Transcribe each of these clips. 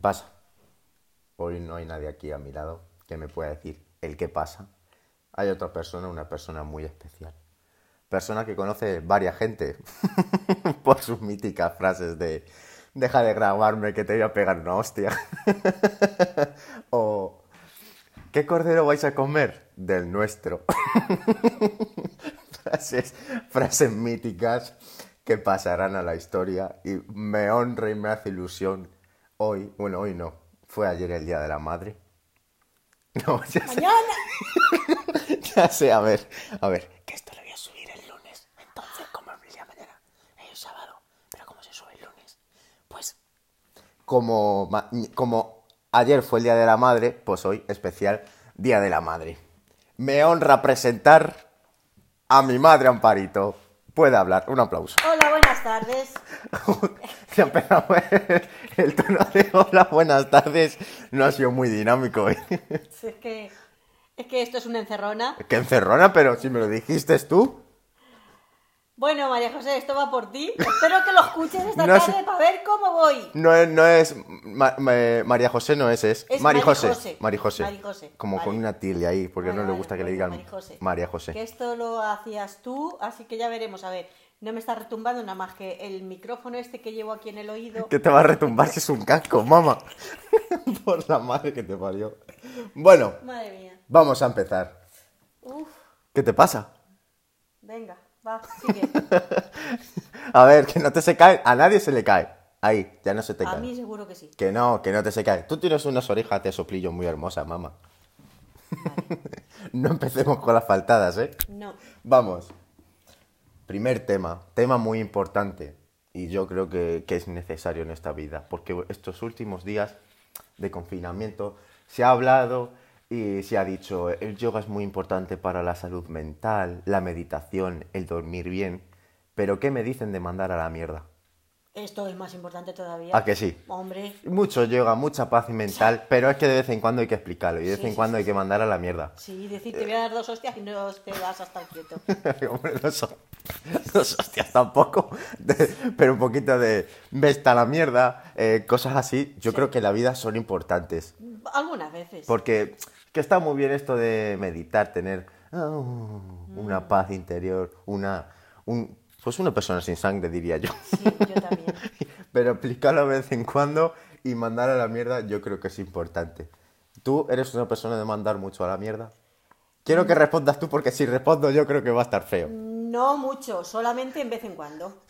¿Qué pasa? Hoy no hay nadie aquí a mi lado que me pueda decir el qué pasa. Hay otra persona, una persona muy especial. Persona que conoce varias gente por sus míticas frases de deja de grabarme que te voy a pegar una hostia. o ¿qué cordero vais a comer? Del nuestro. frases, frases míticas que pasarán a la historia y me honra y me hace ilusión hoy, bueno, hoy no, fue ayer el Día de la Madre. No, ya sé, ¡Mañana! ya sé, a ver, a ver, que esto lo voy a subir el lunes, entonces como es el día de mañana, es el sábado, pero como se sube el lunes, pues como, como ayer fue el Día de la Madre, pues hoy especial Día de la Madre. Me honra presentar a mi madre Amparito. Puede hablar, un aplauso. Hola, buenas tardes. Empezamos el, el tono de hola, buenas tardes. No ha sido muy dinámico. ¿eh? Es que, es que esto es una encerrona. Qué encerrona, pero si me lo dijiste tú. Bueno, María José, esto va por ti. Espero que lo escuches esta No tarde sé. para ver cómo voy. No es, no es Ma- Ma- María José, no es, es, Es Mari José. Marijose. Mari José. Marijose, Como vale. con una tilde ahí, porque Vale, no le vale, gusta que le digan Marijose. María José. Que esto lo hacías tú, así que ya veremos. A ver, no me está retumbando nada más que el micrófono este que llevo aquí en el oído. Que te va a retumbar si es un casco, mamá. Por la madre que te parió. Bueno, Madre mía. vamos a empezar. Uf, ¿Qué te pasa? venga, va, sigue. A ver, que no te se cae. A nadie se le cae. Ahí, ya no se te A cae. mí seguro que sí. Que no, que no te se cae. Tú tienes unas orejas de soplillo muy hermosas, mamá. no empecemos con las faltadas, ¿eh? No. Vamos. Primer tema, tema muy importante y yo creo que, que es necesario en esta vida, porque estos últimos días de confinamiento se ha hablado y se ha dicho, el yoga es muy importante para la salud mental, la meditación, el dormir bien, pero ¿qué me dicen de mandar a la mierda? Esto es más importante todavía. ¿A que sí? Hombre, Mucho yoga, mucha paz mental, pero es que de vez en cuando hay que explicarlo y de vez Sí, en sí, cuando sí, hay que mandar a la mierda. sí, decir te voy a dar dos hostias y no te vas a estar quieto. Hombre, no son hostias tampoco, de- pero un poquito de vesta la mierda, eh, cosas así, yo creo que en la vida son importantes. Algunas veces. Porque que está muy bien esto de meditar, tener ah, una paz interior, una, un, pues una persona sin sangre, diría yo. Sí, yo también. Pero explicarlo de vez en cuando y mandar a la mierda, yo creo que es importante. ¿Tú eres una persona de mandar mucho a la mierda? Quiero que respondas tú porque si respondo yo creo que va a estar feo. No mucho, solamente en vez en cuando.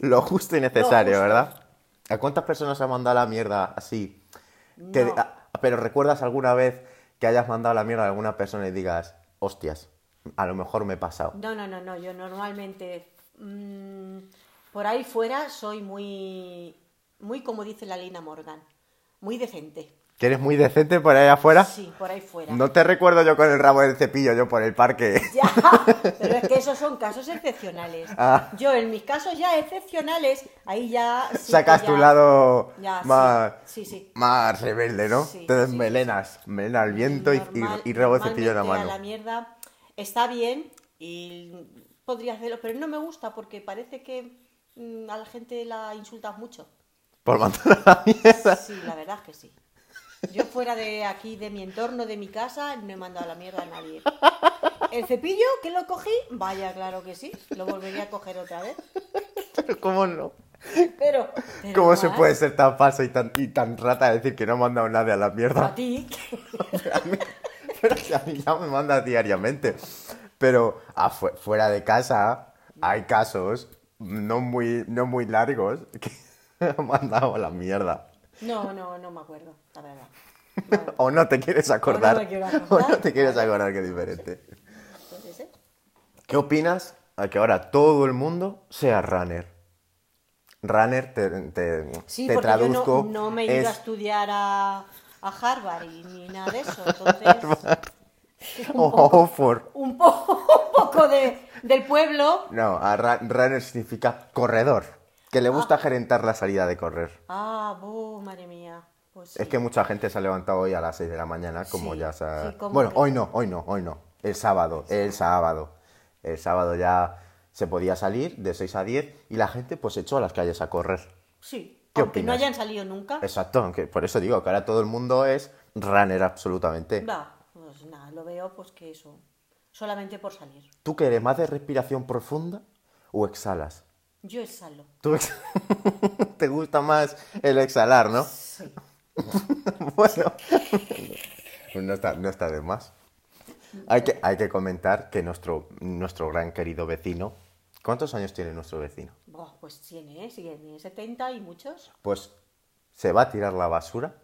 Lo justo y necesario, justo. ¿verdad? ¿A cuántas personas has mandado a la mierda así? Que- No. ah, pero ¿recuerdas alguna vez que hayas mandado a la mierda a alguna persona y digas, hostias, a lo mejor me he pasado? No, no, no, no. Yo normalmente mm, por ahí fuera soy muy, muy como dice la Lina Morgan, muy decente. ¿Que eres muy decente por ahí afuera? Sí, por ahí fuera. No te recuerdo yo con el rabo del cepillo, yo por el parque. Ya, pero es que esos son casos excepcionales. Ah. Yo en mis casos ya excepcionales, ahí ya sí Sacas ya- tu lado Ya, más, Sí, sí. más rebelde, ¿no? Sí, te desmelenas, melena al viento y- y, y rabo de cepillo en la mano. la mierda está bien y podría hacerlo, pero no me gusta porque parece que mm, a la gente la insultas mucho. Por mandar a la mierda. Sí, la verdad es que sí. Yo fuera de aquí, de mi entorno, de mi casa, no he mandado a la mierda a nadie. El cepillo, que lo cogí, vaya, claro que sí, lo volvería a coger otra vez. Pero ¿cómo no? Pero, pero ¿Cómo se puede ser tan falsa y tan, y tan rata de decir que no ha mandado nadie a la mierda? A ti, Pero si a mí ya me manda diariamente. Pero afu- fuera de casa hay casos no muy, no muy largos que han mandado a la mierda. no, no, no me acuerdo, la verdad. Vale. O no te quieres acordar. me quiero O acordar. no te quieres acordar que es diferente. Entonces, ¿eh? ¿Qué opinas a que ahora todo el mundo sea runner? Runner, te, te, Sí, te porque traduzco. yo no, no me he ido es- a estudiar a, a Harvard y ni nada de eso, entonces... Un o poco, Oxford. un po- un poco de, del pueblo. No, a runner significa corredor. Que le gusta gerentar la salida de correr. Ah, buh, madre mía. Pues sí. Es que mucha gente se ha levantado hoy a las 6 de la mañana, como Sí, ya se ha... sí, Bueno, que- hoy no, hoy no, hoy no. El sábado, el sábado. El sábado ya se podía salir de 6 a 10 y la gente pues echó a las calles a correr. Sí, ¿Qué Aunque no opinas? hayan salido nunca. Exacto, aunque por eso digo que ahora todo el mundo es runner absolutamente. Va, pues nada, lo veo pues que eso. Solamente por salir. ¿Tú qué eres más de respiración profunda o exhalas? Yo exhalo. ¿Tú ex- te gusta más el exhalar, no? Sí. bueno, pues no está, no está de más. Hay que, hay que comentar que nuestro, nuestro gran querido vecino, ¿cuántos años tiene nuestro vecino? Pues tiene, tiene 70 y muchos. Pues se va a tirar la basura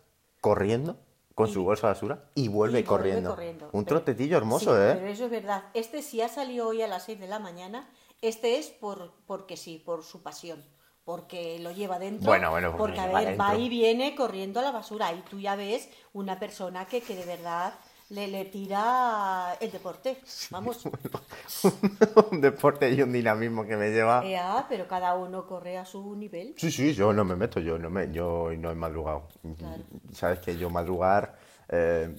corriendo con su bolsa de basura y vuelve, Y vuelve corriendo. Un Pero- trotetillo hermoso, Sí, ¿eh? Pero eso es verdad. Este si ha salido hoy a las 6 de la mañana, este es por porque sí, por su pasión. Porque lo lleva dentro. Bueno, bueno, porque porque a ver, va y viene corriendo a la basura. Y tú ya ves una persona que, que de verdad le, le tira el deporte. Vamos. un deporte y un dinamismo que me lleva. Ea, pero cada uno corre a su nivel. Sí, sí, yo no me meto, yo no me, yo no he madrugado. Claro. Sabes que yo madrugar, eh,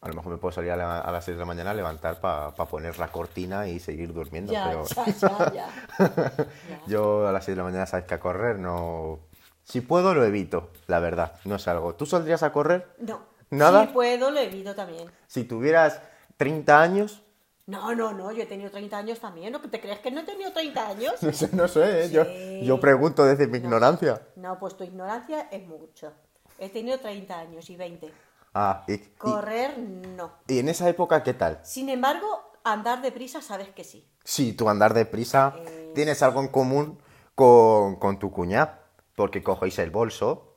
a lo mejor me puedo salir a, la- a las 6 de la mañana, levantar para poner la cortina y seguir durmiendo, Ya, pero ya, ya, ya. Ya. yo a las 6 de la mañana sabes que a correr no... Si puedo lo evito, la verdad, no es algo. ¿Tú saldrías a correr? No. ¿Nada? Si puedo, lo evito también. Si tuvieras 30 años, No, no, no, yo he tenido 30 años también. ¿No te crees que no he tenido 30 años? no sé, no sé, ¿eh? yo, Sí. yo pregunto desde mi ignorancia. No, pues tu ignorancia es mucho. He tenido 30 años y 20. Ah, y, y- Correr, no. y en esa época, ¿qué tal? Sin embargo, andar deprisa sabes que sí. Sí, tú andar deprisa, Eh, tienes algo en común con, con tu cuñada, porque cogéis el bolso,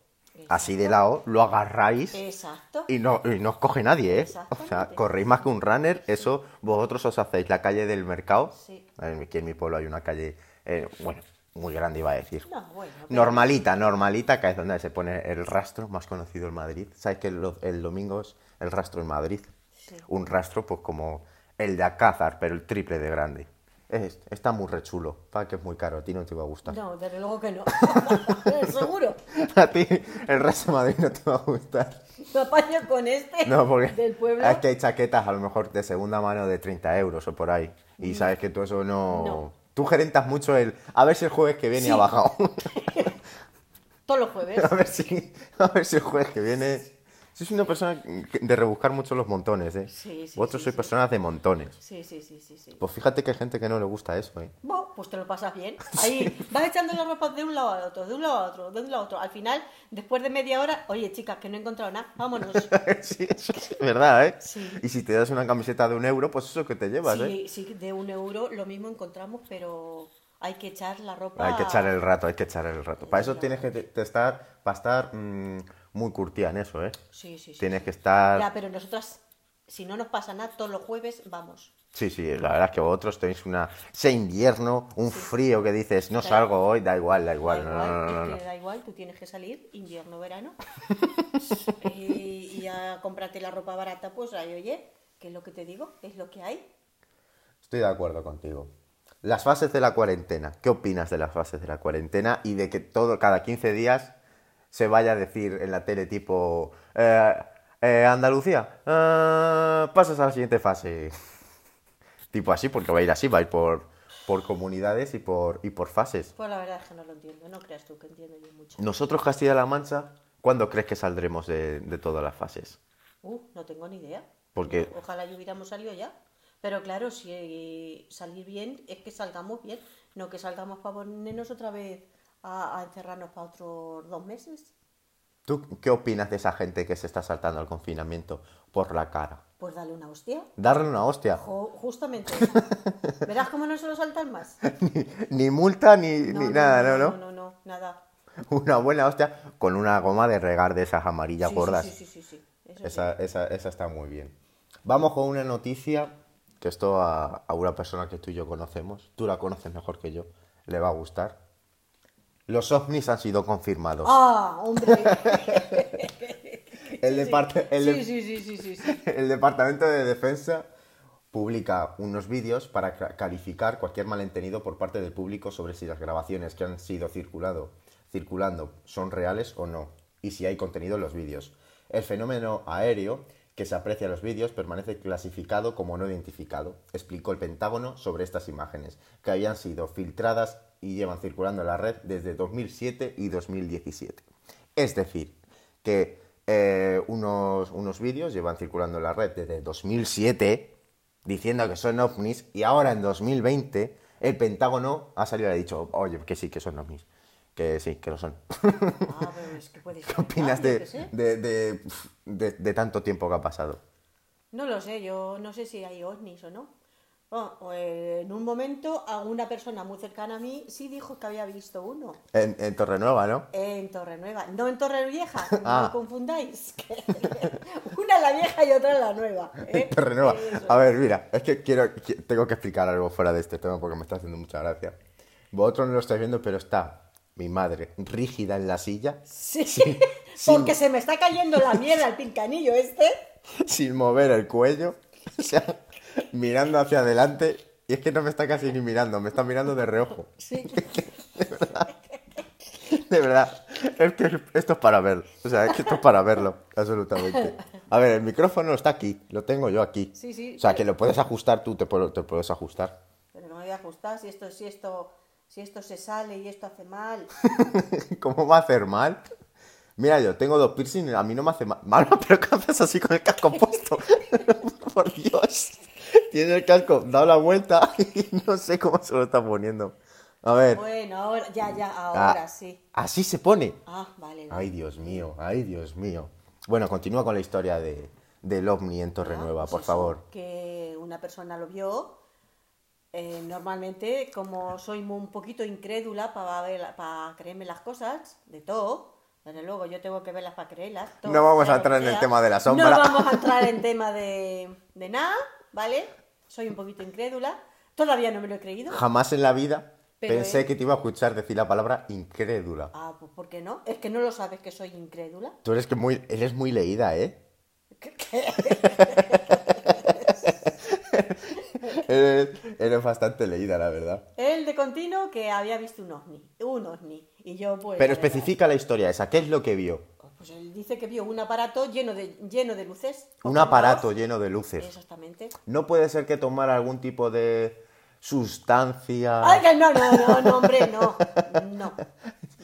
así de lado, lo agarráis Exacto. y no, y no os coge nadie, ¿eh? O sea, corréis más que un runner, eso vosotros os hacéis la calle del mercado. Sí. Aquí en mi pueblo hay una calle, eh, bueno, muy grande iba a decir. No, bueno. pero- Normalita, normalita, que es donde se pone el rastro, más conocido en Madrid. ¿Sabes que el, el domingo es el rastro en Madrid? Sí. Un rastro, pues como el de Alcázar, pero el triple de grande. Es- está muy rechulo, para que es muy caro, a ti no te va a gustar. No, desde luego que no. Seguro. A ti el resto de Madrid no te va a gustar. Me apaño con este No, porque del pueblo. es que hay chaquetas a lo mejor de segunda mano de 30 euros o por ahí. Y sabes que tú eso no... No. Tú gerentas mucho el... A ver si el jueves que viene Sí. ha bajado. Todos los jueves. A ver si, a ver si el jueves que viene. Sois una persona de rebuscar mucho los montones, ¿eh? Sí, sí, Vosotros sí, sois sí. personas de montones. Sí, sí, sí, sí, sí. Pues fíjate que hay gente que no le gusta eso, ¿eh? Bueno, pues te lo pasas bien. Ahí vas echando la ropa de un lado al otro, de un lado a otro, de un lado a otro. Al final, después de media hora, oye, chicas, que no he encontrado nada, vámonos. sí, eso es verdad, ¿eh? Sí. Y si te das una camiseta de un euro, pues eso que te llevas, ¿eh? Sí, sí, de un euro lo mismo encontramos, pero hay que echar la ropa. Hay que echar el rato, hay que echar el rato. Para eso tienes que estar, para estar mm, muy curtida en eso, ¿eh? Sí, sí, sí. Tienes que estar... Ya, pero nosotras, si no nos pasa nada, todos los jueves vamos. Sí, sí, la verdad es que vosotros tenéis una... Ese invierno, un frío que dices, no salgo hoy, da igual, da igual. da no, igual, no, no, es no, no. que da igual, tú tienes que salir invierno, verano. y, y a comprarte la ropa barata, pues ahí, oye, ¿qué es lo que te digo? Es lo que hay. Estoy de acuerdo contigo. Las fases de la cuarentena. ¿Qué opinas de las fases de la cuarentena y de que todo cada 15 días se vaya a decir en la tele tipo eh, eh, Andalucía, eh, pasas a la siguiente fase? tipo así, porque va a ir así, va a ir por, por comunidades y por, y por fases. Pues la verdad es que no lo entiendo, no creas tú que entiendo yo mucho. Nosotros, Castilla-La Mancha, ¿cuándo crees que saldremos de, de todas las fases? Uh, no tengo ni idea. Porque- Ojalá yo hubiéramos salido ya. Pero claro, si eh, salir bien es que salgamos bien, no que salgamos para ponernos otra vez a, a encerrarnos para otros dos meses. ¿Tú qué opinas de esa gente que se está saltando al confinamiento por la cara? Pues dale una hostia. Darle una hostia. Jo- justamente. ¿Verás cómo no se lo saltan más? ni multa ni, ni nada, no, no, No, no, no, nada. Una buena hostia con una goma de regar de esas amarillas Sí, gordas. Sí, sí, sí, sí, sí. Eso sí. Esa, esa, esa está muy bien. Vamos con una noticia que esto a, a una persona que tú y yo conocemos, tú la conoces mejor que yo, le va a gustar. Los ovnis han sido confirmados. ¡Ah, hombre! el, Departamento de Defensa publica unos vídeos para clarificar cualquier malentendido por parte del público sobre si las grabaciones que han sido circulado, circulando son reales o no, y si hay contenido en los vídeos. El fenómeno aéreo que se aprecia en los vídeos permanece clasificado como no identificado, explicó el Pentágono sobre estas imágenes, que habían sido filtradas y llevan circulando en la red desde 2007 y 2017. Es decir, que eh, unos, unos vídeos llevan circulando en la red desde 2007 diciendo que son ovnis y ahora en 2020 el Pentágono ha salido y ha dicho, oye, que sí, que son ovnis. Que sí, que lo son. Ah, pero es que puede ser. ¿Qué opinas Ah, de- de- de tanto tiempo que ha pasado? No lo sé, yo no sé si hay ovnis o no. Bueno, o, eh, en un momento, alguna persona muy cercana a mí sí dijo que había visto uno. En, en Torrenueva, ¿no? En Torrenueva, no en Torrevieja, Ah. no confundáis. una es la vieja y otra es la nueva. ¿eh? Torrenueva. Eso. A ver, mira, es que quiero, qui- tengo que explicar algo fuera de este tema porque me está haciendo mucha gracia. Vosotros no lo estáis viendo, pero está mi madre rígida en la silla, Sí, sí. porque se me está cayendo la mierda el pincanillo este. sin mover el cuello, o sea, mirando hacia adelante. Y es que no me está casi ni mirando, me está mirando de reojo. Sí. De verdad, es que esto es para verlo. O sea, es que esto es para verlo, absolutamente. A ver, el micrófono está aquí, lo tengo yo aquí. Sí, sí. O sea, que lo puedes ajustar tú, te, puedo- te puedes ajustar. Pero no me voy a ajustar si esto, si esto, si esto se sale y esto hace mal. ¿Cómo va a hacer mal? Mira, yo tengo dos piercings, a mí no me hace mal. Mal, pero ¿qué haces así con el casco puesto? Por Dios. Tiene el casco, dado la vuelta y no sé cómo se lo está poniendo. A ver. Bueno, ahora, ya, ya, ahora Ah, sí. Así se pone. Ah, vale. vale. Ay, Dios mío, ay, Dios mío. Bueno, continúa con la historia de, del ovni en Torrenueva, Ah, por eso, favor. Que una persona lo vio. eh, normalmente, como soy un poquito incrédula para para creerme las cosas, de todo, desde luego yo tengo que verlas para creerlas. todo, No vamos a entrar en el tema de la sombra. No vamos a entrar en tema de, de nada, ¿vale? Soy un poquito incrédula. Todavía no me lo he creído. Jamás en la vida Pero pensé que te iba a escuchar decir la palabra incrédula. Ah, pues ¿por qué no? Es que no lo sabes que soy incrédula. Tú eres que muy, eres muy leída, ¿eh? ¿Qué-? Eres, eres bastante leída, la verdad. Él de continuo que había visto un ovni. Un ovni. Y yo pues... Pero especifica la historia esa, ¿qué es lo que vio? Pues él dice que vio un aparato lleno de, lleno de luces. Un aparato lleno de luces. Exactamente. No puede ser que tomara algún tipo de sustancia. Ay, que no, no, no, no, hombre, no. No.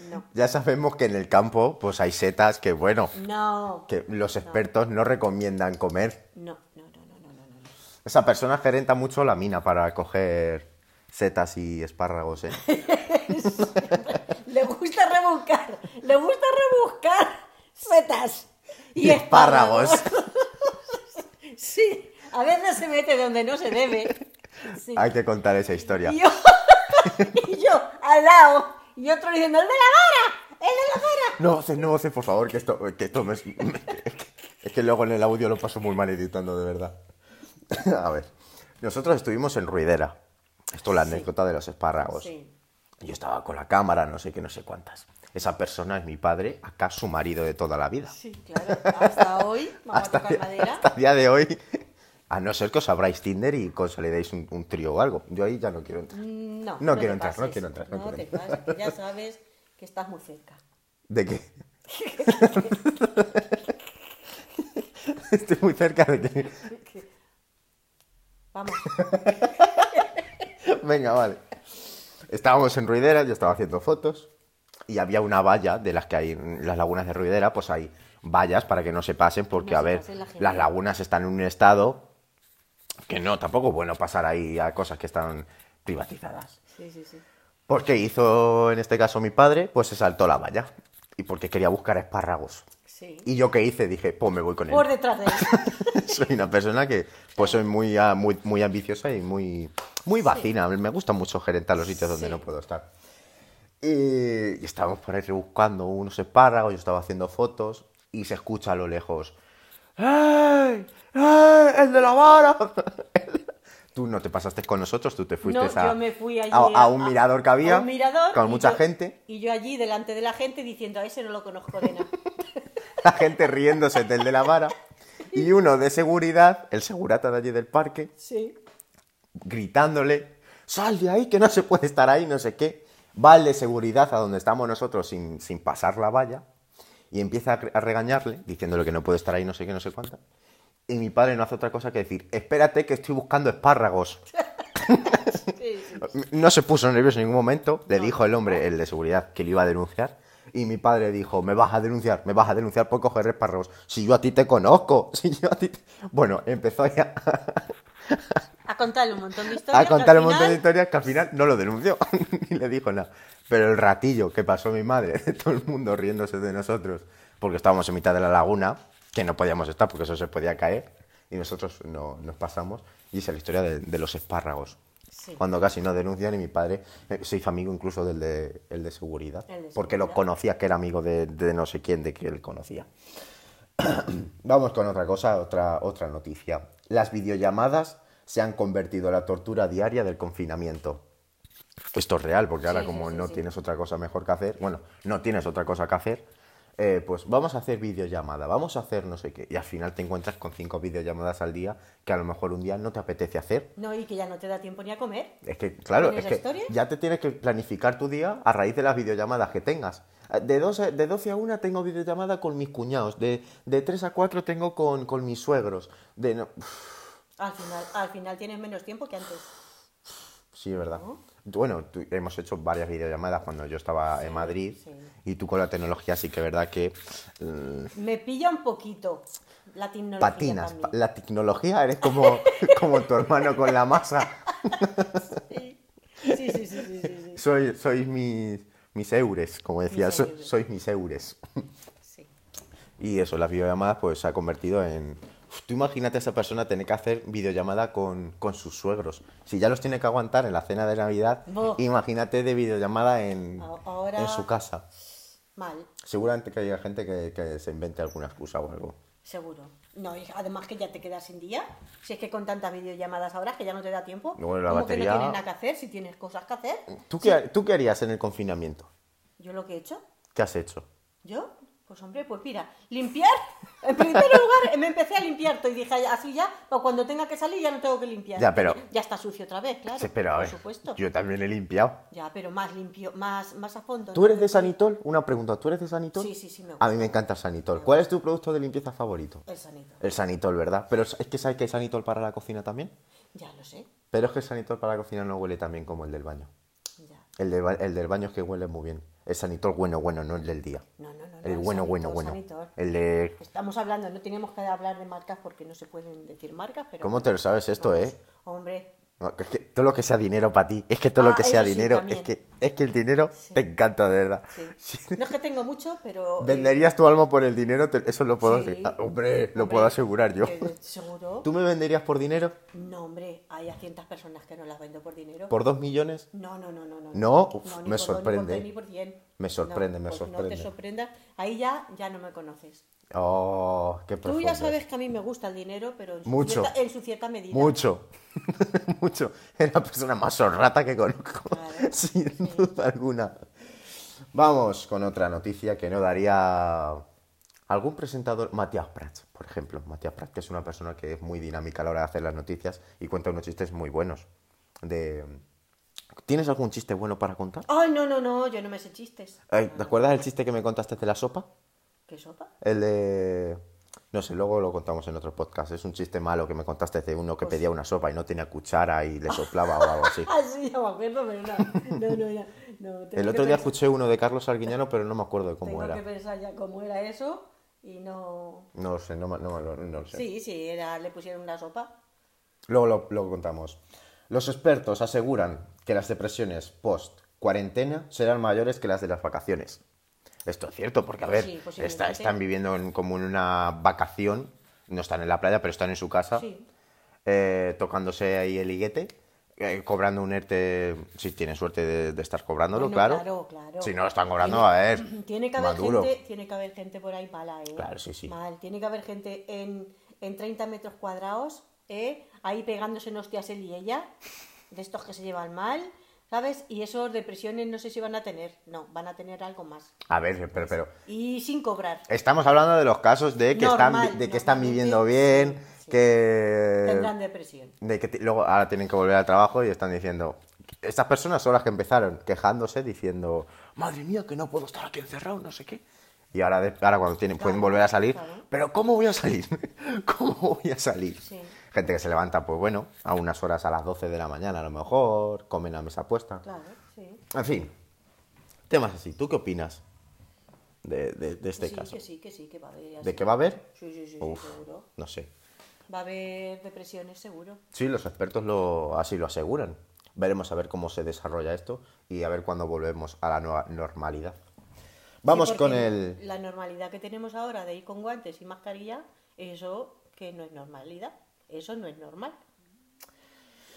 No. Ya sabemos que en el campo, pues hay setas que, bueno, No. que los expertos no recomiendan comer. No, no, no, no, no, no, no. Esa persona gerenta mucho la mina para coger setas y espárragos, ¿eh? Le gusta rebuscar. Le gusta rebuscar setas. Y, Y espárragos. Sí. A veces se mete donde no se debe. Sí. Hay que contar esa historia. Y yo, y yo al lado, y otro diciendo, ¡el de la vara! ¡El de la vara! No voces, no voces, por favor, que esto, que esto me, me- Es que luego en el audio lo paso muy mal editando, de verdad. A ver, nosotros estuvimos en Ruidera. Esto es la Sí. anécdota de los espárragos. Sí. Yo estaba con la cámara, no sé qué, no sé cuántas. Esa persona es mi padre, acá su marido de toda la vida. Sí, claro. Hasta hoy, vamos Hasta, a tocar madera. hasta el día de hoy, a no ser que os abráis Tinder y consolidáis un, un trío o algo. Yo ahí ya no quiero entrar. No, No te quiero entrar, no quiero entrar, no quiero te entrar. pases, que ya sabes que estás muy cerca. ¿De qué? Estoy muy cerca de que... Vamos. Venga, vale. Estábamos en Ruidera, yo estaba haciendo fotos y había una valla de las que hay en las lagunas de Ruidera, pues hay vallas para que no se pasen porque, No a ver, la las lagunas están en un estado que no, tampoco es bueno pasar ahí a cosas que están privatizadas. Sí, sí, sí. Porque hizo, en este caso, mi padre, pues se saltó la valla y porque quería buscar espárragos. Sí. Y yo qué hice, dije, pues me voy con él. Por detrás de él. soy una persona que pues soy muy, ah, muy, muy ambiciosa y muy, muy vacina. Me gusta mucho gerentar los sitios donde no puedo estar. Y, estábamos por ahí rebuscando unos espárragos, yo estaba haciendo fotos y se escucha a lo lejos. ¡Ey! ¡Ey! ¡El de la vara! Tú no te pasaste con nosotros, tú te fuiste No, a, yo me fui allí a, a un mirador que había a mirador con mucha yo- gente, Y yo allí delante de la gente diciendo, a ese no lo conozco de nada. la gente riéndose del de la vara y uno de seguridad, el segurata de allí del parque, Sí. gritándole, sal de ahí, que no se puede estar ahí, no sé qué. Va el de seguridad a donde estamos nosotros sin, sin pasar la valla y empieza a, regañarle, diciéndole que no puede estar ahí, no sé qué, no sé cuánto. Y mi padre no hace otra cosa que decir, espérate que estoy buscando espárragos. Sí, sí. No se puso nervioso en ningún momento. Le dijo el hombre, el de seguridad, que lo iba a denunciar. Y mi padre dijo, me vas a denunciar, me vas a denunciar por coger espárragos. Si yo a ti te conozco, si yo a ti... te-". Bueno, empezó ya A contarle un montón de historias. a que al contar un montón de final- historias que al final no lo denunció, ni le dijo nada. Pero el ratillo que pasó mi madre, de todo el mundo riéndose de nosotros, porque estábamos en mitad de la laguna, que no podíamos estar porque eso se podía caer, y nosotros no, nos pasamos, y esa es la historia de, de los espárragos. Sí. Cuando casi no denuncian y mi padre eh, se hizo amigo incluso del de, el de seguridad, El de porque lo seguridad. conocía, que era amigo de, de no sé quién, de que él conocía. Vamos con otra cosa, otra, otra noticia. Las videollamadas se han convertido en la tortura diaria del confinamiento. Esto es real, porque ahora Sí, como sí, no sí. tienes otra cosa mejor que hacer, bueno, no tienes otra cosa que hacer, eh, pues vamos a hacer videollamada, vamos a hacer no sé qué. Y al final te encuentras con cinco videollamadas al día que a lo mejor un día no te apetece hacer. No, y que ya no te da tiempo ni a comer. Es que, claro, ¿Con es que historia? ya te tienes que planificar tu día a raíz de las videollamadas que tengas. Eh, De, 12, de 12 a 1 tengo videollamada con mis cuñados. De, de 3 a 4 tengo con, con mis suegros. De, no- Al final, al final tienes menos tiempo que antes. Sí, es verdad. Bueno, tú- hemos hecho varias videollamadas cuando yo estaba en Madrid. sí. Y tú con la tecnología sí que es verdad que mm, Me pilla un poquito la tecnología. patinas. Pa- La tecnología eres como, como tu hermano con la masa. Sí, sí, sí, sí, sí, sí, sí. Soy, sois mis, mis eures, como decía. Mis so- eures. sois mis eures. Sí. Y eso, las videollamadas pues se ha convertido en... Tú imagínate a esa persona tener que hacer videollamada con, con sus suegros. Si ya los tiene que aguantar en la cena de Navidad, imagínate de videollamada en, ahora- en su casa. Mal, Seguramente que haya gente que, que se invente alguna excusa o algo. seguro. No, y además que ya te quedas sin día. Si es que con tantas videollamadas ahora que ya no te da tiempo. Bueno, la ¿Cómo batería- que no tienes nada que hacer si tienes cosas que hacer? ¿Tú qué, ¿Tú qué harías en el confinamiento? Yo lo que he hecho, ¿Qué has hecho? yo, pues hombre, pues mira, limpiar. En primer lugar, me empecé a limpiar todo y dije, así ya, para cuando tenga que salir ya no tengo que limpiar. Ya, pero- Ya está sucio otra vez, claro. Sí, pero a por ver, supuesto. yo también he limpiado. Ya, pero más limpio, más, más a fondo. ¿Tú ¿no? eres de Sanitol? Una pregunta, ¿tú eres de Sanitol? Sí, sí, sí, me A gusta. mí me encanta el Sanitol. ¿Cuál es tu producto de limpieza favorito? El sanito. El Sanitol, ¿verdad? Pero es que sabes que hay Sanitol para la cocina también. Ya lo sé. Pero es que el Sanitol para la cocina no huele tan bien como el del baño. Ya. El, de el del baño es que huele muy bien. El Sanitol bueno, bueno, no el del día. No, no, El bueno, bueno, bueno. El de... Estamos hablando, no tenemos que hablar de marcas porque no se pueden decir marcas, pero. ¿Cómo te lo sabes esto, Vamos, eh? Hombre, No, es que todo lo que sea dinero para ti. Es que todo lo Ah, que sea sí, dinero. también. es, que, es que el dinero te encanta, de verdad. sí. No es que tengo mucho, pero. eh, ¿Venderías tu alma por el dinero? Te- Eso lo puedo decir. Ah, hombre, lo puedo asegurar yo. eh, ¿Seguro? ¿Tú me venderías por dinero? No, hombre, hay a cientas personas que no las vendo por dinero. ¿Por dos millones? No, no, no, no. No, No, uf, ni me por dos, ni sorprende. por tres, ni por cien. Me sorprende, me pues sorprende. No te sorprendas. Ahí ya, ya no me conoces. Oh, qué Tú ya es. sabes que a mí me gusta el dinero, pero en su, Mucho. Cierta, en su cierta medida. Mucho. Mucho. Es la persona más sorrata que conozco. Claro, Sin duda alguna. Vamos con otra noticia que no daría algún presentador. Matías Prats, por ejemplo. Matías Prats, que es una persona que es muy dinámica a la hora de hacer las noticias y cuenta unos chistes muy buenos. De... ¿Tienes algún chiste bueno para contar? Ay, no, no, no, yo no me sé chistes. Ay, ¿Te acuerdas del chiste que me contaste de la sopa? ¿Qué sopa? El de... No sé, luego lo contamos en otro podcast. Es un chiste malo que me contaste de uno que Pues pedía una sopa y no tenía cuchara y le soplaba o algo así. Ah, sí, ya me acuerdo, pero no. No, no, ya. No, tengo El otro día pensar- escuché uno de Carlos Arguiñano, pero no me acuerdo de cómo Tengo era. que pensar ya cómo era eso y no. No lo sé, no, no, no lo sé. Sí, sí, era, le pusieron una sopa. Luego lo, lo contamos. Los expertos aseguran que las depresiones post-cuarentena serán mayores que las de las vacaciones. Esto es cierto, porque a ver, Sí, posiblemente. está- están viviendo en- como en una vacación, no están en la playa, pero están en su casa, Sí. eh, tocándose ahí el higuete, eh, cobrando un ERTE, si tienen suerte de, de estar cobrándolo, Bueno, claro. claro, claro. Si no lo están cobrando, Tiene- a ver, Tiene que, haber maduro. gente, tiene que haber gente por ahí mala, ¿eh? Claro, sí, sí. Mal. Tiene que haber gente en, en 30 metros cuadrados, ¿eh? Ahí pegándose en hostias él y ella, de estos que se llevan mal, ¿sabes? Y esos depresiones no sé si van a tener. No, van a tener algo más. A ver, pero, pero Y sin cobrar. estamos hablando de los casos de que, Normal, están, de que están viviendo bien, sí, que... Tendrán depresión. de que luego ahora tienen que volver al trabajo y están diciendo estas personas son las que empezaron quejándose diciendo madre mía que no puedo estar aquí encerrado no sé qué y ahora de- ahora cuando tienen pueden Claro, volver a salir claro. pero cómo voy a salir cómo voy a salir Sí. Gente que se levanta, pues bueno, a unas horas a las 12 de la mañana a lo mejor, comen a mesa puesta. Claro, sí. En fin, temas así. ¿Tú qué opinas de, de- de este sí, caso? que sí, que sí, que va a haber. ¿De qué va a haber? Sí, sí, sí, sí, Uf, seguro. no sé. Va a haber depresiones, seguro. Sí, los expertos lo, así lo aseguran. Veremos a ver cómo se desarrolla esto y a ver cuándo volvemos a la nueva normalidad. Vamos Sí, con el... La normalidad que tenemos ahora de ir con guantes y mascarilla, eso que no es normalidad. Eso no es normal.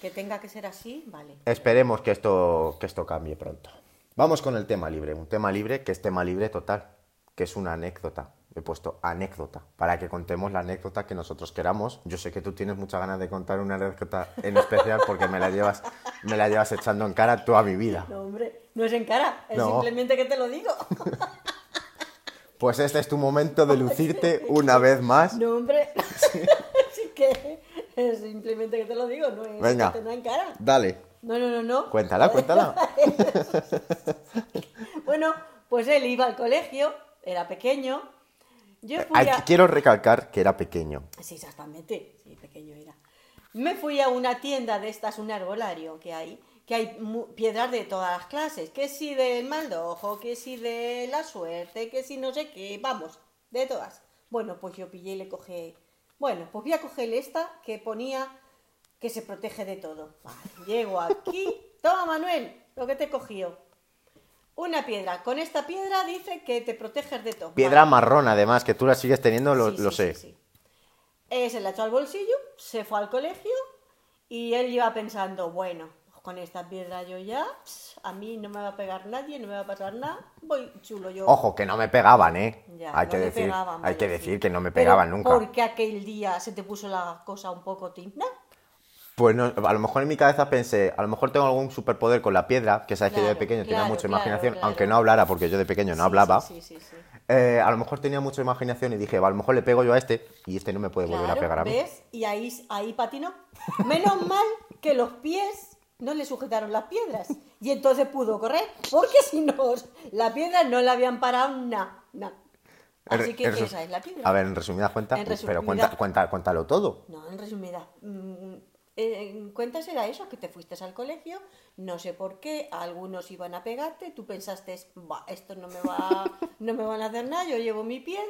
Que tenga que ser así, vale. Esperemos que esto, que esto cambie pronto. Vamos con el tema libre. Un tema libre que es tema libre total, que es una anécdota. He puesto anécdota, para que contemos la anécdota que nosotros queramos. Yo sé que tú tienes muchas ganas de contar una anécdota en especial porque me la llevas, me la llevas echando en cara toda mi vida. No, hombre, no es en cara, es No. simplemente que te lo digo. Pues este es tu momento de lucirte una vez más. No, hombre, sí que es simplemente que te lo digo, no es Venga. que te en cara. Dale, No, no, no, no. cuéntala, cuéntala. Bueno, pues él iba al colegio, era pequeño. Yo fui Ay, a... Quiero recalcar que era pequeño. Sí, exactamente. Sí, pequeño era. Me fui a una tienda de estas, un arbolario que hay, que hay piedras de todas las clases. Que si del mal de ojo, que si de la suerte, que si no sé qué, vamos, de todas. Bueno, pues yo pillé y le cogí. Bueno, pues voy a cogerle esta que ponía que se protege de todo. Vale, llego aquí. Toma, Manuel, lo que te he cogido. Una piedra. Con esta piedra dice que te proteges de todo. Piedra Vale. marrón, además, que tú la sigues teniendo, lo, Sí, lo sí, sé. sí. Eh, se la echó al bolsillo, se fue al colegio y él iba pensando, bueno, con esta piedra yo ya, a mí no me va a pegar nadie, no me va a pasar nada, voy chulo yo. Ojo, que no me pegaban, ¿eh? Ya, hay no que me decir, pegaban, hay que decir que no me Pero, pegaban nunca. ¿Por qué aquel día se te puso la cosa un poco tinta? Pues no, a lo mejor en mi cabeza pensé, a lo mejor tengo algún superpoder con la piedra, que sabes que yo de Claro, pequeño tenía mucha claro, imaginación, aunque no hablara, porque yo de pequeño no Sí, hablaba. Sí, sí. Eh, a lo mejor tenía mucha imaginación y dije, a lo mejor le pego yo a este y este no me puede volver a pegar a mí. ¿ves? Y ahí, ahí patinó. Menos mal que los pies no le sujetaron las piedras. Y entonces pudo correr. Porque si no, la piedra no la habían parado nada. En Así que esa es la piedra. A ver, en resumidas cuentas, En pero resumidas- cuenta, cuenta, cuéntalo todo. No, en resumida. mm, eh, En cuentas era eso, que te fuiste al colegio, no sé por qué, algunos iban a pegarte, tú pensaste, esto no me va, no me van a hacer nada, yo llevo mi piedra,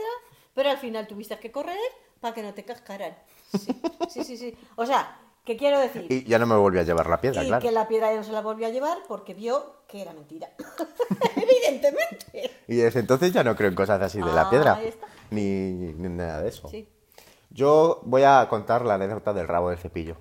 pero al final tuviste que correr para que no te cascaran. Sí, sí, sí, sí. O sea, ¿qué quiero decir? Y ya no me volví a llevar la piedra, y claro. que la piedra ya no se la volvió a llevar porque vio que era mentira. Evidentemente. Y desde entonces ya no creo en cosas así de Ah, la piedra, ahí está. ni, ni nada de eso. Sí. Yo voy a contar la anécdota del rabo del cepillo.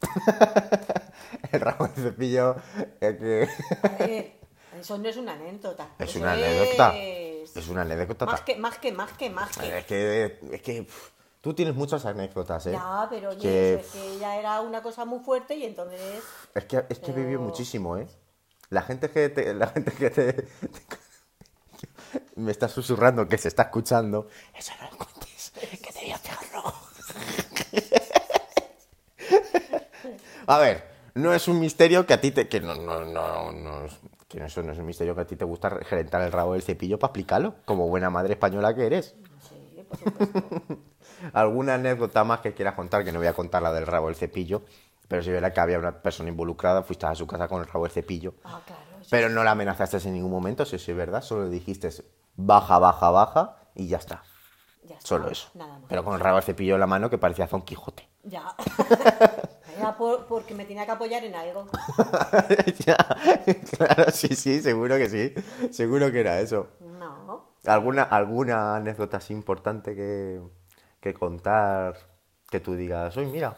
el rabo del cepillo es que... A ver, eso no es una anécdota. Es eso una anécdota. Es, Es una anécdota. Más que, más que, más que, más que. Es que, es que pff, tú tienes muchas anécdotas, ¿eh? Ya, pero oye, que, es que ya era una cosa muy fuerte y entonces. es que, es que pero- muchísimo, ¿eh? La gente que te, la gente que te, me está susurrando que se está escuchando. Eso no lo cuentes, que te voy a pegar luego. A ver, no es un misterio que a ti te, que no, no, no, que eso no es un misterio que a ti te gusta gerentar el rabo del cepillo para aplicarlo, como buena madre española que eres. Sí, por supuesto. ¿Alguna anécdota más que quieras contar? Que no voy a contar la del rabo del cepillo, pero si verá que había una persona involucrada, fuiste a su casa con el rabo del cepillo. Ah, claro. Pero no la amenazaste en ningún momento, si eso es verdad, solo le dijiste baja, baja, baja y ya está. ya está, Solo eso. Nada más. Pero con el rabo del cepillo en la mano que parecía Don Quijote. Ya. Era por- porque me tenía que apoyar en algo. Ya, claro, sí, sí, seguro que sí. Seguro que era eso. No. ¿Alguna, alguna anécdota así importante que, que contar que tú digas, oye, mira?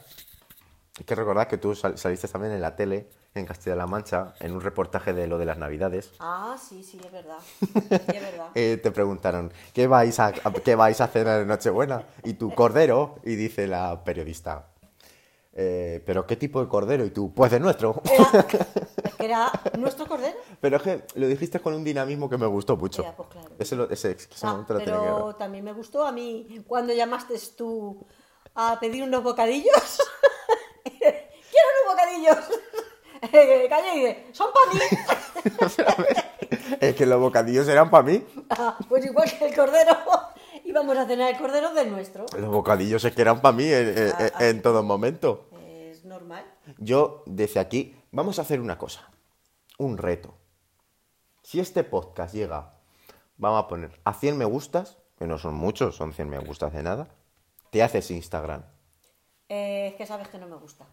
Hay que recordar que tú sal- saliste también en la tele, en Castilla-La Mancha, en un reportaje de lo de las Navidades. Ah, sí, sí, es verdad. Sí, es verdad. Eh, te preguntaron, ¿qué vais, a, a- ¿qué vais a cenar en Nochebuena? Y tu cordero, y dice la periodista, "Eh, ¿pero qué tipo de cordero? Y tú, pues de nuestro. Era, era nuestro cordero. Pero es que lo dijiste con un dinamismo que me gustó mucho. Ya, pues claro. Ese, lo- ese- ese Ah, que pero también me gustó a mí cuando llamaste tú a pedir unos bocadillos. ¡Quiero unos bocadillos! Eh, Calla y dice, son para mí. Es que los bocadillos eran para mí. Ah, pues igual que el cordero. Vamos a cenar el cordero del nuestro. Los bocadillos se quedan para mí en, en- Ah, ah. en todo momento. Es normal. Yo, desde aquí, vamos a hacer una cosa. Un reto. Si este podcast llega, vamos a poner a 100 me gustas, que no son muchos, son 100 me gustas de nada, te haces Instagram. Eh, es que sabes que no me gusta.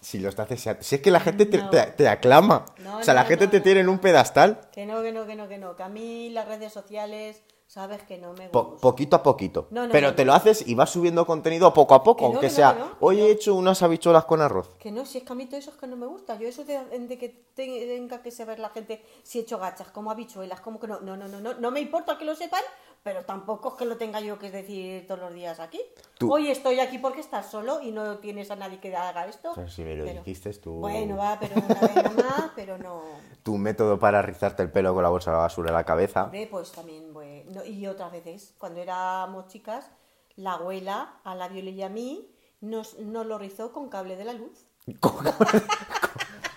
Si los haces, si es que la gente te, No. te- te aclama. No, o sea, no, la gente te tiene en un pedestal. Que no, que no, que no, que no. Que a mí las redes sociales, sabes que no me Po- gustan. poquito a poquito. No, no, Pero no, te lo haces y vas subiendo contenido poco a poco, aunque sea, hoy he hecho unas habichuelas con arroz. Que no, si es que a mí todo eso es que no me gusta. Yo eso de, de que tenga que saber la gente si he hecho gachas, como habichuelas, como que no. No, no, no, no. No me importa que lo sepan, pero tampoco es que lo tenga yo que decir todos los días aquí. Tú- Hoy estoy aquí porque estás solo y no tienes a nadie que haga esto. Pero si me lo dijiste tú. Bueno, va, pero una vez más, pero no. Tu método para rizarte el pelo con la bolsa de la basura en la cabeza. Pues también, pues, no, y otras veces, cuando éramos chicas, la abuela, a la Viola y a mí, nos, nos lo rizó con cable de la luz.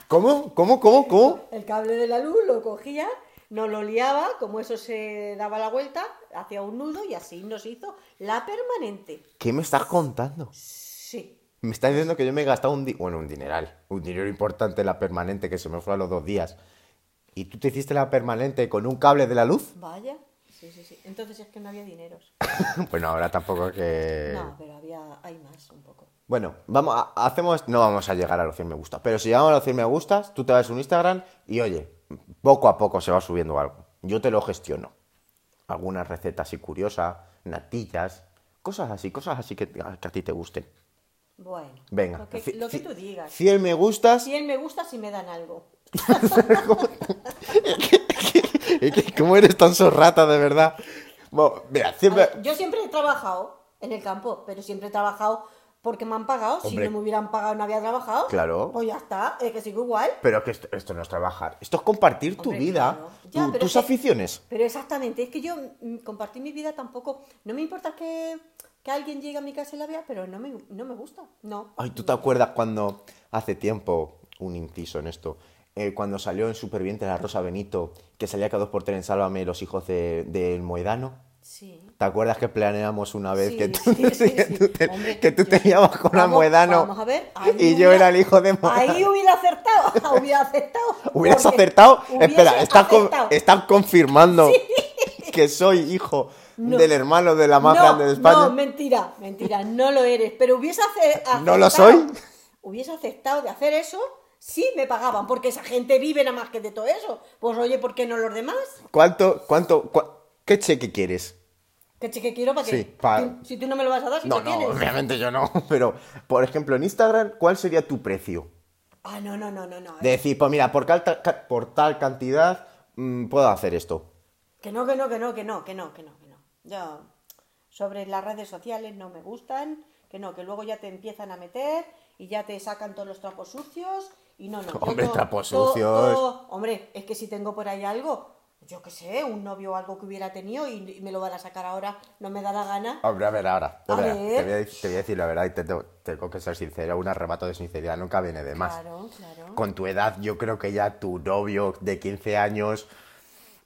¿Cómo? ¿Cómo? ¿Cómo? ¿Cómo? El cable de la luz lo cogía, nos lo liaba, como eso se daba la vuelta, hacía un nudo y así nos hizo la permanente. ¿Qué me estás contando? Sí. Me estás diciendo que yo me he gastado un, di- bueno, un dineral, un dinero importante en la permanente que se me fue a los dos días. ¿Y tú te hiciste la permanente con un cable de la luz? Vaya. Sí, sí, sí. Entonces es que no había dineros. bueno, ahora tampoco que... No, pero había, hay más un poco. Bueno, vamos a- hacemos, no vamos a llegar a los 100 me gustas, pero si llegamos a los 100 me gustas, tú te vas a un Instagram y oye, poco a poco se va subiendo algo. Yo te lo gestiono. Algunas recetas así curiosas, natillas, cosas así, cosas así que, que a ti te gusten. Bueno. Venga. Lo que, lo tú digas. 100 me gustas. Si él me gusta, si me dan algo. ¿Cómo eres tan zorrata, de verdad? Bueno, mira, A siempre... ver, yo siempre he trabajado en el campo, pero siempre he trabajado porque me han pagado. Hombre. Si no me hubieran pagado, no había trabajado. Claro. Pues ya está, es que sigo igual. Pero que esto, esto no es trabajar, esto es compartir tu vida, claro. Ya, tu- pero tus es aficiones. Pero exactamente, es que yo mm, compartir mi vida tampoco. No me importa que, que alguien llegue a mi casa y la vea, pero no me, no me gusta. No. Ay, ¿tú te acuerdas cuando hace tiempo, un inciso en esto, eh, cuando salió en Superviviente la Rosa Benito, que salía cada dos por tres en Sálvame los hijos de- del Moedano? Sí. ¿Te acuerdas que planeamos una vez Sí, que tú, sí, sí, que sí. tú te, Hombre, que tú yo- te llevabas con Vamos, Moedano Vamos a ver. ahí y yo era el hijo de Moedano? Ahí hubiera acertado. hubiera acertado. ¿Hubieras acertado? Espera, estás, con- acertado. estás confirmando que soy hijo No. del hermano de la más no, grande de España. No, mentira, mentira, no lo eres. Pero hubiese ace- aceptado. ¿No lo soy? Hubiese aceptado de hacer eso si me pagaban, porque esa gente vive nada más que de todo eso. Pues oye, ¿por qué no los demás? ¿Cuánto, cuánto, cua- qué cheque quieres? ¿Qué cheque quiero para qué? Sí, pa- Si- Si tú no me lo vas a dar, si No, no, tienes. obviamente yo no. Pero, por ejemplo, en Instagram, ¿cuál sería tu precio? Ah, no, no, no, no, no. De decir, pues mira, por, ca- por tal cantidad mm, puedo hacer esto. Que no, que no, que no, que no, que no, que no, que no. Yo, sobre las redes sociales no me gustan, que no, que luego ya te empiezan a meter y ya te sacan todos los trapos sucios y no, no. Hombre, todo- trapos todo- sucios. todo- hombre, es que si tengo por ahí algo, yo qué sé, un novio o algo que hubiera tenido y, y me lo van a sacar ahora, no me da la gana. Hombre, a ver, ahora. A ver. Te, voy a, dec- te voy a decir la verdad y te tengo, tengo que ser sincero. Un arrebato de sinceridad nunca viene de más. Claro, claro. Con tu edad, yo creo que ya tu novio de 15 años,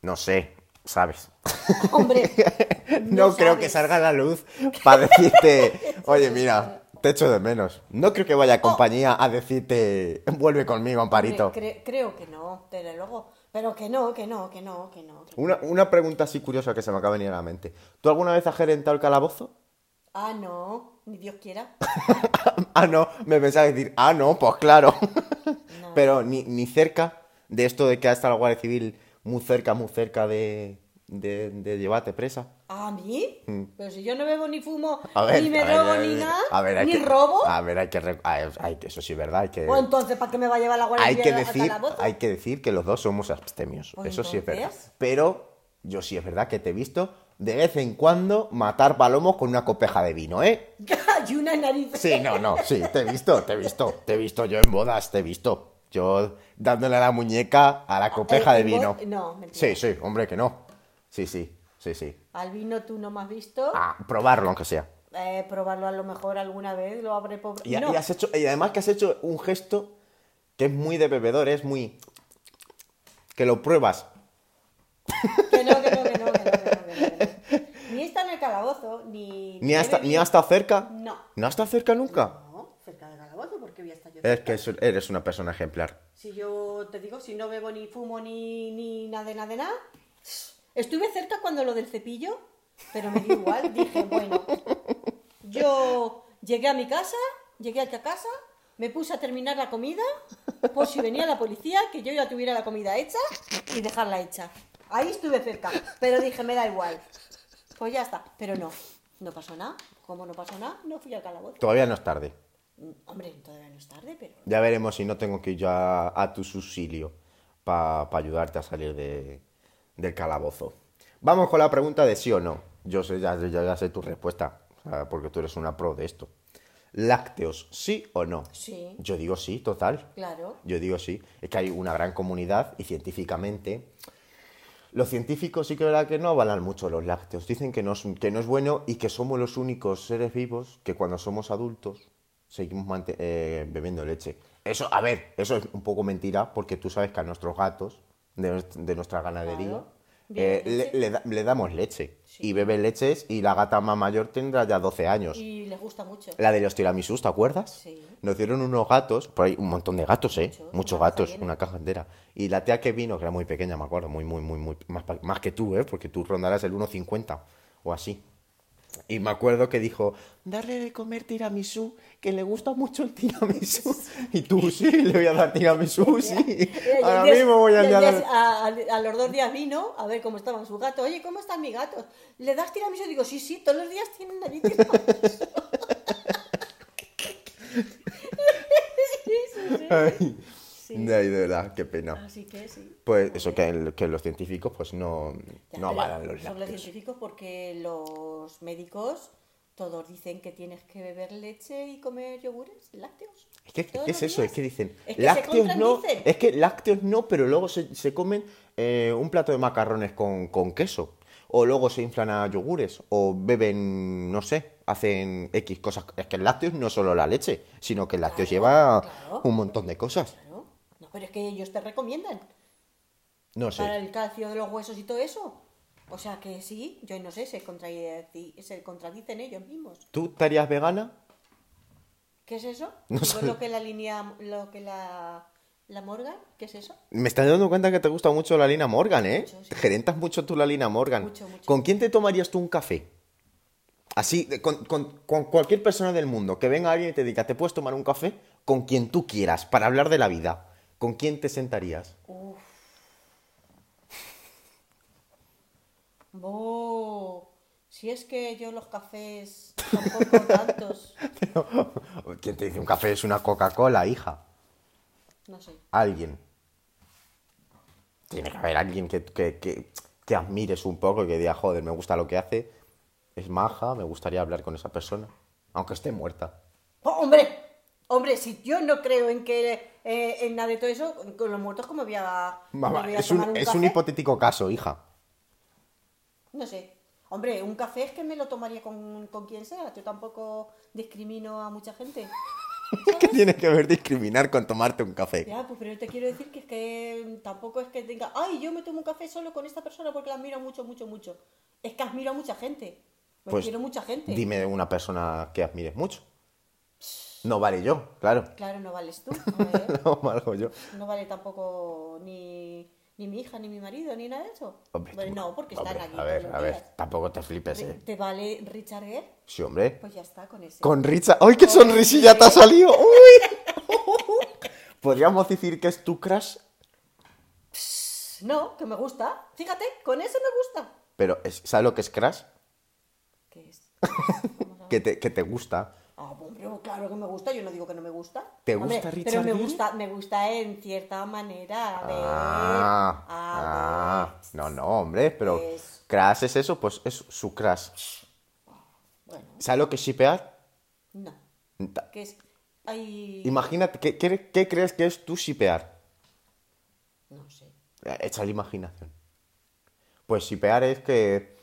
no sé, ¿sabes? Hombre, No, creo que salga a la luz para decirte, oye, mira, te echo de menos. No creo que vaya a compañía a decirte, vuelve conmigo, Amparito. Cre- creo que no, desde luego. Pero que no, que no, que no, que no. que. Una, una pregunta así curiosa que se me acaba de venir a la mente. ¿Tú alguna vez has gerentado el calabozo? Ah, no, ni Dios quiera. ah, no, me pensaba decir, ah, no, pues claro. No. Pero ni, ni cerca de esto de que ha estado la Guardia Civil muy cerca, muy cerca de, de, de llevarte presa. ¿A mí? Pero si yo no bebo ni fumo, Mm. Ver, ni me a ver, ni nada, a ver, ni que- robo. A ver, hay que, hay- eso sí es verdad, hay que, Pues entonces, ¿para qué me va a llevar la guardia hay que decir, calabozo? hay que decir que los dos somos abstemios. Pues eso sí es verdad. entonces. Pero yo sí es verdad que te he visto de vez en cuando matar palomos con una copeja de vino, ¿eh? y una nariz. Sí, no, no, sí, te he visto, te he visto, te he visto yo en bodas, te he visto. Yo dándole a la muñeca a la copeja eh, de vino. no, mentira. Sí, sí, hombre, que no. Sí, sí, sí, sí. Al vino tú no me has visto. Ah, probarlo aunque sea. Eh, probarlo a lo mejor alguna vez, lo habré por... Y, no. y has hecho, y además que has hecho un gesto que es muy de bebedor, es muy... que lo pruebas. Que no, que no, que no, que no, que no, que no, que no. Ni esta en el calabozo. ni... ¿Ni he ha, esta- ¿Ni bebido- ha estado cerca? No. ¿No ha estado cerca nunca? No, cerca del calabozo, porque voy a estar yo Es cerca? que eres una persona ejemplar. Si yo te digo, si no bebo ni fumo ni, ni nada de nada de nada. Estuve cerca cuando lo del cepillo, pero me dio igual. Dije, bueno, yo llegué a mi casa, llegué aquí a casa, me puse a terminar la comida, por si venía la policía, que yo ya tuviera la comida hecha y dejarla hecha. Ahí estuve cerca, pero dije, me da igual. Pues ya está, pero no, no pasó nada. Como no pasó nada, no fui al calabozo. Todavía no es tarde. Mm, Hombre, todavía no es tarde, pero... Ya veremos si no tengo que ir yo a, tu subsilio para ayudarte a salir de- del calabozo. Vamos con la pregunta de sí o no. Yo sé, ya, ya- ya sé tu respuesta, porque tú eres una pro de esto. ¿Lácteos, sí o no? Sí. Yo digo sí, total. Claro. Yo digo sí. Es que hay una gran comunidad y científicamente. Los científicos sí que verdad que no avalan mucho los lácteos. Dicen que no, es, que no es bueno y que somos los únicos seres vivos que cuando somos adultos seguimos eh, bebiendo leche. Eso, a ver, eso es un poco mentira porque tú sabes que a nuestros gatos de, de nuestra ganadería eh, le, le da- le damos leche. Sí. Y bebe leches y la gata más mayor tendrá ya 12 años. Y les gusta mucho. La de los tiramisús, ¿te acuerdas? Sí. Nos dieron unos gatos, por ahí un montón de gatos, ¿eh? Muchos, gatos, una caja entera. Y la tía que vino, que era muy pequeña, me acuerdo, muy, muy, muy, muy, más, más que tú, ¿eh? Porque tú rondarás el 1,50 o así. Y me acuerdo que dijo, darle de comer tiramisú, que le gusta mucho el tiramisú. Y tú, sí, le voy a dar tiramisú, sí. Ahora mismo voy a y al dar... día- a, a- a los dos días vino a ver cómo estaban sus gatos. Oye, ¿cómo están mis gatos? ¿Le das tiramisú? Digo, sí, sí, todos los días tienen allí tiramisú. Sí, sí, sí. Sí. de ahí, de verdad, qué pena. Así que sí. Pues eso, que, el- que los científicos pues no, Ya, no avalan los Son los lácteos. científicos porque los médicos todos dicen que tienes que beber leche y comer yogures lácteos. Es que, ¿qué es eso? días. Es que dicen, Es que se lácteos no, es que lácteos no, pero luego se, se comen eh, un plato de macarrones con, con queso. O luego se inflan a yogures, o beben, no sé, hacen X cosas. Es que el lácteos no es solo la leche, sino que el lácteos Claro, lleva claro. un montón de cosas. No, pero es que ellos te recomiendan No sé. para el calcio de los huesos y todo eso. O sea que sí, yo no sé, se, contradicen ellos mismos. ¿Tú estarías vegana? ¿Qué es eso? No sé. lo que la línea, lo que la, la Morgan, ¿qué es eso? Me estás dando cuenta que te gusta mucho la Lina Morgan, ¿eh? Mucho, sí. Te gerentas mucho tú la Lina Morgan. Mucho, mucho. ¿Con quién te tomarías tú un café? Así, con, con- con cualquier persona del mundo, que venga alguien y te diga, ¿te puedes tomar un café? Con quien tú quieras, para hablar de la vida. ¿Con quién te sentarías? Uf. Bo, si es que yo los cafés tampoco tantos, ¿Quién te dice un café es una Coca-Cola, hija? no sé. Alguien. Tiene que haber alguien que, que, que, que admires un poco y que diga, joder, me gusta lo que hace, es maja, me gustaría hablar con esa persona, aunque esté muerta. ¡Oh, hombre, hombre, si yo no creo en que eh, en nada de todo eso, con los muertos cómo voy a, Mamá, me voy a es un, tomar un es café? un hipotético caso, hija. No sé. Hombre, un café es que me lo tomaría con, con quien sea. Yo tampoco discrimino a mucha gente. ¿Qué tiene que ver discriminar con tomarte un café? Ya, pues pero te quiero decir que es que tampoco es que tenga, ay, yo me tomo un café solo con esta persona porque la admiro mucho, mucho, mucho. Es que admiro a mucha gente. Pues quiero mucha gente. dime una persona que admires mucho. No vale yo, claro. Claro, no vales tú. No valgo yo. no vale tampoco ni, ni mi hija, ni mi marido, ni nada de eso. Hombre, Bueno, no, porque hombre, están aquí. A ver, a ver, días. tampoco te flipes, ¿Te, eh. te vale Richard Gere? Sí, hombre. Pues ya está con ese. Con Richard. ¡Ay, qué sonrisilla te ha salido! ¡Uy! ¿Podríamos decir que es tu crush? No, que me gusta. Fíjate, con ese me gusta. Pero, es- ¿sabes lo que es crush? ¿Qué es? Que te, que te gusta. Ah, hombre, claro que me gusta, yo no digo que no me gusta. ¿Te Hombre, gusta Richard Pero me Gere? gusta, me gusta en cierta manera. A ver. Ah, a ah. No, no, hombre, pero Es- crush es eso, pues es su crush. ver. Bueno, ¿Sabes lo que es shipear? no. Es. Imagínate, ¿qué, qué, qué crees que es tu shipear? No sé. Eh, Echa la imaginación. Pues shipear es que,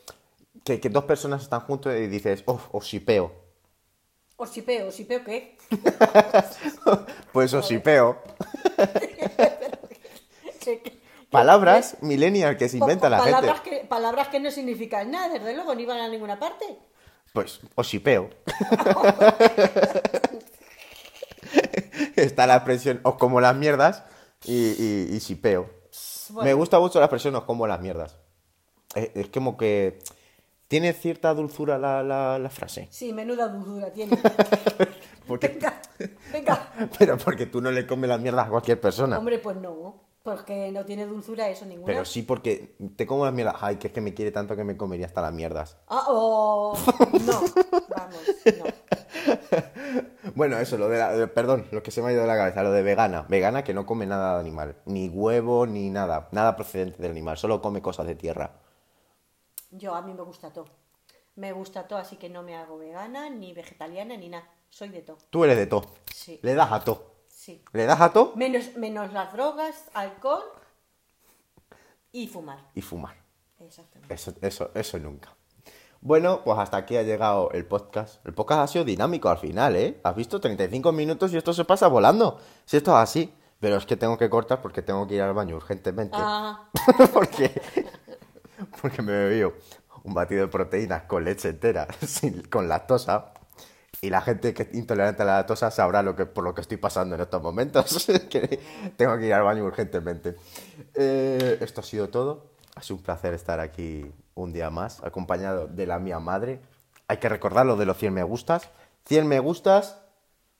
que, que dos personas están juntos y dices, oh, os shipeo. O sipeo, sipeo qué. Pues os shipeo. ¿Qué, qué- Palabras millennial que se inventa la palabras gente. Que, palabras que no significan nada, desde luego, ni van a ninguna parte. Pues, os shipeo. Está la expresión os como las mierdas y, y, y shipeo. Bueno, Me gusta mucho la expresión os como las mierdas. Es, es como que tiene cierta dulzura la, la, la frase. Sí, menuda dulzura tiene. Porque, Venga, venga. pero porque tú no le comes las mierdas a cualquier persona. Hombre, pues no, porque no tiene dulzura eso ninguna. Pero sí porque te como las mierdas. Ay, que es que me quiere tanto que me comería hasta las mierdas. Ah, oh, no, vamos, no. Bueno, eso, lo de la, eh, perdón, lo que se me ha ido de la cabeza, lo de vegana. Vegana que no come nada de animal, ni huevo, ni nada, nada procedente del animal, solo come cosas de tierra. Yo, a mí me gusta todo. Me gusta todo, así que no me hago vegana, ni vegetariana, ni nada. Soy de todo. Tú eres de todo. Sí. Le das a todo. Sí. Le das a todo Menos, menos las drogas, alcohol y fumar. y fumar. Exactamente. Eso, eso, eso nunca. Bueno, pues hasta aquí ha llegado el podcast. El podcast ha sido dinámico al final, ¿eh? Has visto 35 minutos y esto se pasa volando. Si esto es así. Pero es que tengo que cortar porque tengo que ir al baño urgentemente. Ah, porque, porque me bebí un batido de proteínas con leche entera, sin- con lactosa. Y la gente que es intolerante a la lactosa sabrá lo que, por lo que estoy pasando en estos momentos. que tengo que ir al baño urgentemente. Eh, esto ha sido todo. Ha sido un placer estar aquí un día más, acompañado de la mía madre. Hay que recordar lo de los 100 me gustas. 100 me gustas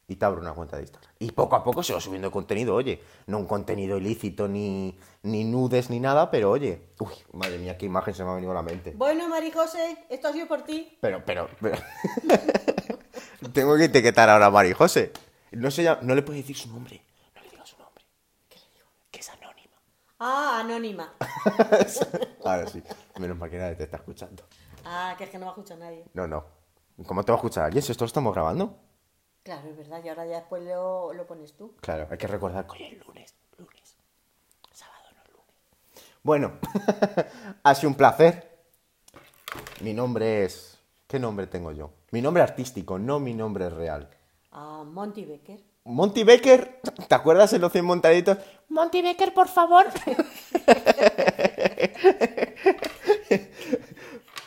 y te abro una cuenta de Instagram. Y poco a poco sigo subiendo contenido, oye. No un contenido ilícito, ni, ni nudes, ni nada, pero oye. Uy, madre mía, qué imagen se me ha venido a la mente. bueno, Mari José, esto ha sido por ti. Pero, pero, pero. Tengo que etiquetar ahora a Mari José. No, se llama- no le puedes decir su nombre. No le digas su nombre. ¿Qué le digo? Que es anónima. Ah, anónima. Ahora sí. Menos mal que nadie te está escuchando. Ah, que es que no va a escuchar nadie. No, no. ¿Cómo te va a escuchar alguien si esto lo estamos grabando? Claro, es verdad, y ahora ya después lo, lo pones tú. Claro, hay que recordar que hoy es lunes. Lunes. Sábado, no lunes. Bueno, ha sido un placer. Mi nombre es. ¿Qué nombre tengo yo? Mi nombre artístico, no mi nombre real. A Monty Becker. Monty Becker, ¿te acuerdas en los 100 montaditos? Monty Becker, por favor.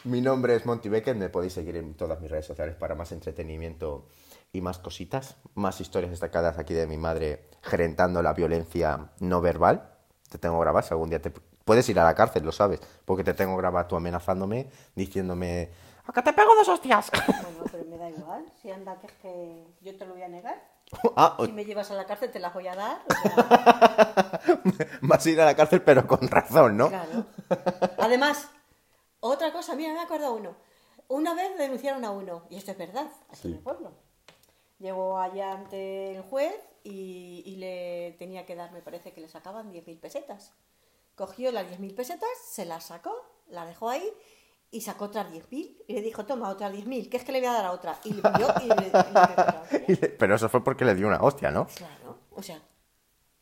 Mi nombre es Monty Becker, me podéis seguir en todas mis redes sociales para más entretenimiento y más cositas, más historias destacadas aquí de mi madre gerentando la violencia no verbal. Te tengo grabado, si algún día te puedes ir a la cárcel, lo sabes, porque te tengo grabado tú amenazándome, diciéndome, ¿a que te pego dos hostias? Bueno, pero me da igual. Si anda, que es que yo te lo voy a negar. ah, Si me llevas a la cárcel, te las voy a dar. o sea, vas a ir a la cárcel, pero con razón, ¿no? Claro. Además, otra cosa, mira, me he acordado uno. Una vez denunciaron a uno, y esto es verdad, aquí en el pueblo. Llegó allá ante el juez y, y le tenía que dar, me parece que le sacaban 10.000 pesetas. Cogió las 10.000 pesetas, se las sacó, las dejó ahí y sacó otras 10.000 y le dijo, toma, otras 10.000, que es que le voy a dar a otra. Y le pidió y le, y le dio Pero eso fue porque le dio una hostia, ¿no? Claro, o sea,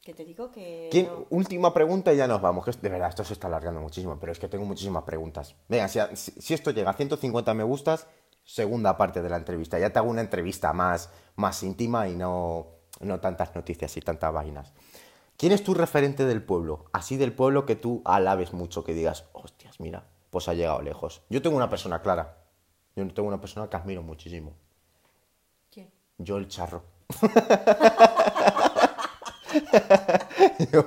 que te digo que... ¿Quién- no- Última pregunta y ya nos vamos. que de verdad, esto se está alargando muchísimo, pero es que tengo muchísimas preguntas. Venga, si- si esto llega a 150 me gustas, segunda parte de la entrevista. Ya te hago una entrevista más, más íntima y no, no tantas noticias y tantas vainas. ¿Quién es tu referente del pueblo? Así del pueblo que tú alabes mucho, que digas, hostias, mira, pues ha llegado lejos. Yo tengo una persona clara. Yo tengo una persona que admiro muchísimo. ¿Quién? Yo el charro. Yo,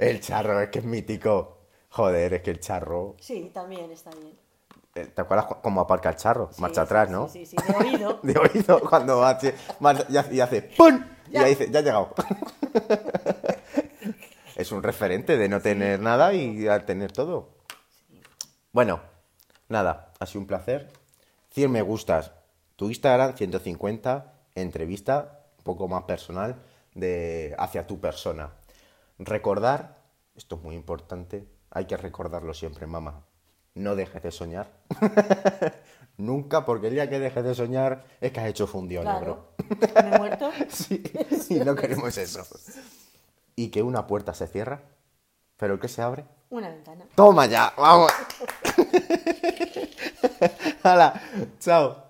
el charro, es que es mítico. Joder, es que el charro. Sí, también está bien. Eh, ¿Te acuerdas cu- cómo aparca el charro? Sí, Marcha sí, atrás, sí, ¿no? Sí, sí, de oído. De oído, cuando va así, y hace- y hace ¡pum! Y Ya. ahí dice, ya ha llegado. es un referente de no tener nada y a tener todo. Bueno, nada, ha sido un placer. 100 me gustas. Tu Instagram, 150. Entrevista, un poco más personal, de, hacia tu persona. Recordar, esto es muy importante, hay que recordarlo siempre, mamá. No dejes de soñar. Nunca, porque el día que dejes de soñar es que has hecho negro. Claro. ¿Me he muerto? Sí, y no queremos eso. Y que una puerta se cierra, pero el que se abre. Una ventana. Toma ya, vamos. Hala, chao.